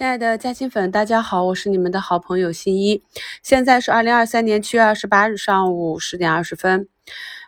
亲爱的嘉兴粉，大家好，我是你们的好朋友新一。现在是二零二三年七月二十八日上午十点二十分。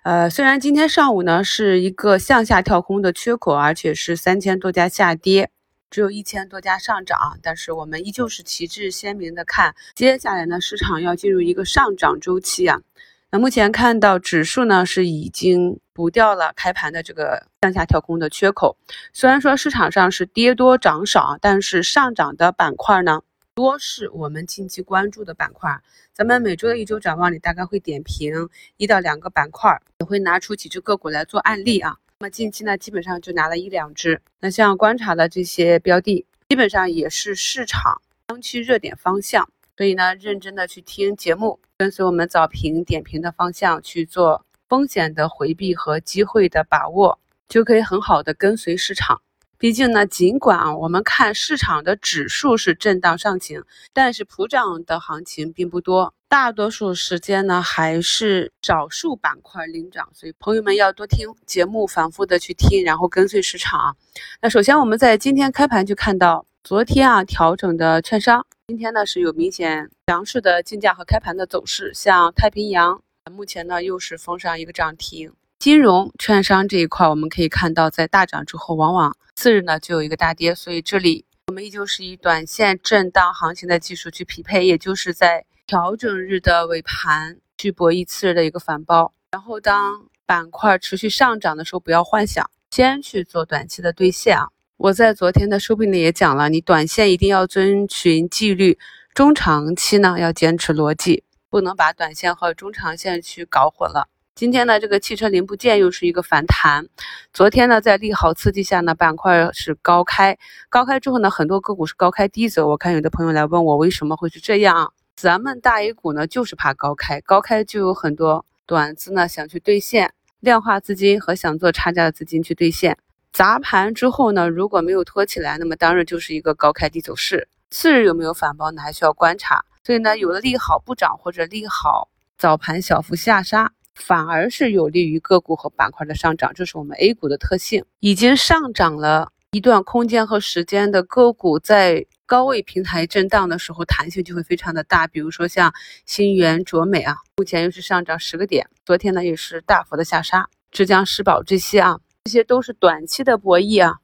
呃，虽然今天上午呢是一个向下跳空的缺口，而且是三千多家下跌，只有一千多家上涨，但是我们依旧是旗帜鲜明的看，接下来呢市场要进入一个上涨周期啊。那目前看到指数呢是已经补掉了开盘的这个向下跳空的缺口，虽然说市场上是跌多涨少，但是上涨的板块呢多是我们近期关注的板块。咱们每周的一周展望里大概会点评一到两个板块，也会拿出几只个股来做案例啊。那么近期呢基本上就拿了一两只，那像观察的这些标的，基本上也是市场当期热点方向。所以呢，认真的去听节目，跟随我们早评点评的方向去做风险的回避和机会的把握，就可以很好的跟随市场。毕竟呢，尽管，我们看市场的指数是震荡上行，但是普涨的行情并不多，大多数时间呢还是少数板块领涨。所以朋友们要多听节目，反复的去听，然后跟随市场。那首先我们在今天开盘就看到，昨天啊调整的券商。今天呢是有明显强势的竞价和开盘的走势，像太平洋目前呢又是封上一个涨停。金融券商这一块，我们可以看到在大涨之后，往往次日呢就有一个大跌，所以这里我们依旧是以短线震荡行情的技术去匹配，也就是在调整日的尾盘去博弈次日的一个反包。然后当板块持续上涨的时候，不要幻想先去做短期的兑现啊。我在昨天的收评里也讲了，你短线一定要遵循纪律，中长期呢要坚持逻辑，不能把短线和中长线去搞混了。今天呢，这个汽车零部件又是一个反弹。昨天呢，在利好刺激下呢，板块是高开，高开之后呢，很多个股是高开低走。我看有的朋友来问我为什么会是这样？咱们大 A 股呢就是怕高开，高开就有很多短资呢想去兑现，量化资金和想做差价的资金去兑现。砸盘之后呢，如果没有托起来，那么当然就是一个高开低走势。次日有没有反包呢？还需要观察。所以呢，有的利好不涨或者利好早盘小幅下杀，反而是有利于个股和板块的上涨，这是我们 A 股的特性。已经上涨了一段空间和时间的个股，在高位平台震荡的时候，弹性就会非常的大。比如说像新源、卓美啊，目前又是上涨十个点，昨天呢也是大幅的下杀。浙江世宝这些啊。这些都是短期的博弈啊。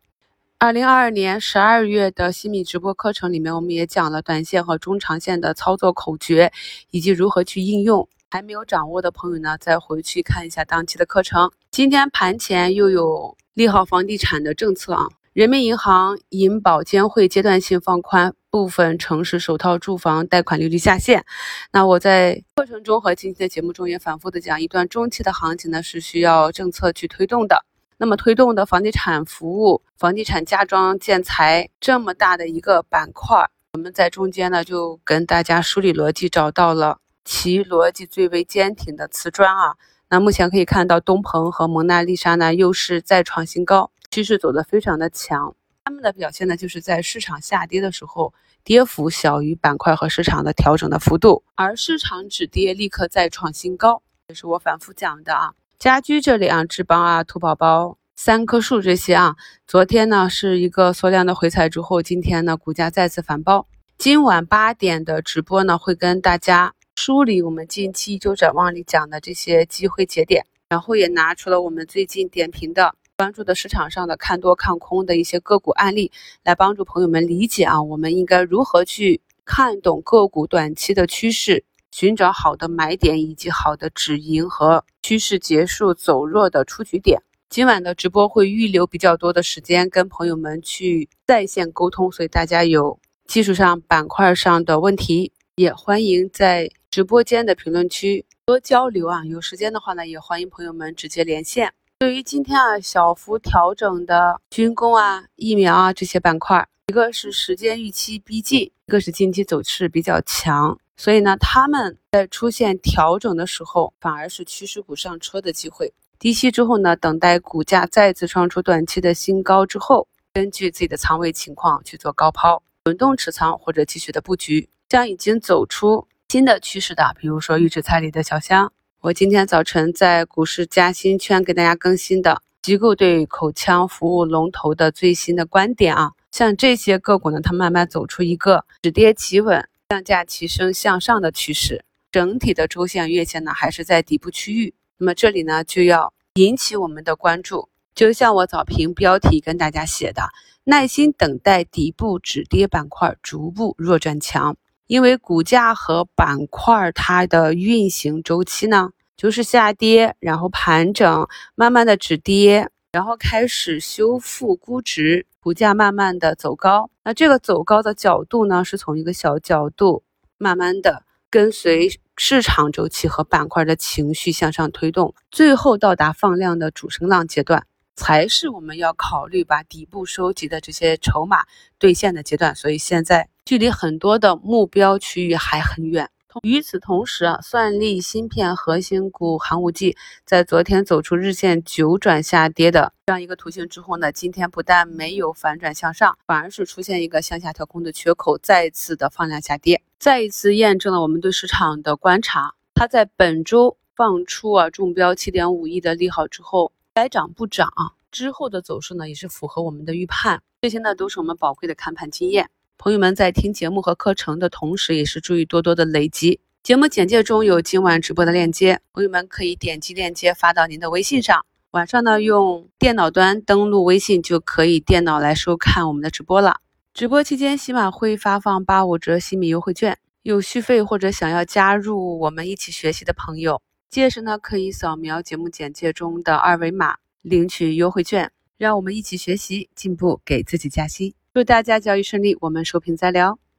二零二二年十二月的新米直播课程里面，我们也讲了短线和中长线的操作口诀以及如何去应用。还没有掌握的朋友呢，再回去看一下当期的课程。今天盘前又有利好房地产的政策啊。人民银行银保监会阶段性放宽部分城市首套住房贷款利率下限。那我在课程中和今天的节目中也反复的讲，一段中期的行情呢是需要政策去推动的。那么推动的房地产服务、房地产家装建材这么大的一个板块，我们在中间呢就跟大家梳理逻辑，找到了其逻辑最为坚挺的瓷砖啊。那目前可以看到东鹏和蒙娜丽莎呢又是再创新高，趋势走得非常的强。他们的表现呢就是在市场下跌的时候，跌幅小于板块和市场的调整的幅度，而市场止跌立刻再创新高，这是我反复讲的啊。家居这里啊，智邦啊、兔宝宝、三棵树这些啊，昨天呢是一个缩量的回踩之后，今天呢股价再次反包。今晚八点的直播呢，会跟大家梳理我们近期一周展望里讲的这些机会节点，然后也拿出了我们最近点评的、关注的市场上的看多看空的一些个股案例，来帮助朋友们理解啊，我们应该如何去看懂个股短期的趋势。寻找好的买点以及好的止盈和趋势结束走弱的出局点。今晚的直播会预留比较多的时间跟朋友们去在线沟通，所以大家有技术上板块上的问题，也欢迎在直播间的评论区多交流啊。有时间的话呢，也欢迎朋友们直接连线。对于今天啊小幅调整的军工啊、疫苗啊这些板块，一个是时间预期逼近，一个是近期走势比较强。所以呢，他们在出现调整的时候，反而是趋势股上车的机会。低吸之后呢，等待股价再次创出短期的新高之后，根据自己的仓位情况去做高抛、滚动持仓或者继续的布局。像已经走出新的趋势的，比如说预制菜里的小香，我今天早晨在股市加薪圈给大家更新的机构对口腔服务龙头的最新的观点啊，像这些个股呢，它慢慢走出一个止跌企稳、降价齐升向上的趋势。整体的周线、月线呢，还是在底部区域。那么这里呢，就要引起我们的关注。就像我早评标题跟大家写的，耐心等待底部止跌板块逐步弱转强。因为股价和板块它的运行周期呢，就是下跌，然后盘整，慢慢的止跌。然后开始修复估值，股价慢慢的走高。那这个走高的角度呢，是从一个小角度，慢慢的跟随市场周期和板块的情绪向上推动，最后到达放量的主升浪阶段，才是我们要考虑把底部收集的这些筹码兑现的阶段。所以现在距离很多的目标区域还很远。与此同时啊，算力芯片核心股寒武纪在昨天走出日线九转下跌的这样一个图形之后呢，今天不但没有反转向上，反而是出现一个向下跳空的缺口，再次的放量下跌，再一次验证了我们对市场的观察。它在本周放出啊中标七点五亿的利好之后，该涨不涨，之后的走势呢也是符合我们的预判，这些呢都是我们宝贵的看盘经验。朋友们在听节目和课程的同时，也是注意多多的累积。节目简介中有今晚直播的链接，朋友们可以点击链接发到您的微信上。晚上呢，用电脑端登录微信就可以电脑来收看我们的直播了。直播期间，喜马会发放八五折新米优惠券，有续费或者想要加入我们一起学习的朋友，届时呢可以扫描节目简介中的二维码领取优惠券，让我们一起学习进步，给自己加薪。祝大家交易顺利，我们收评再聊。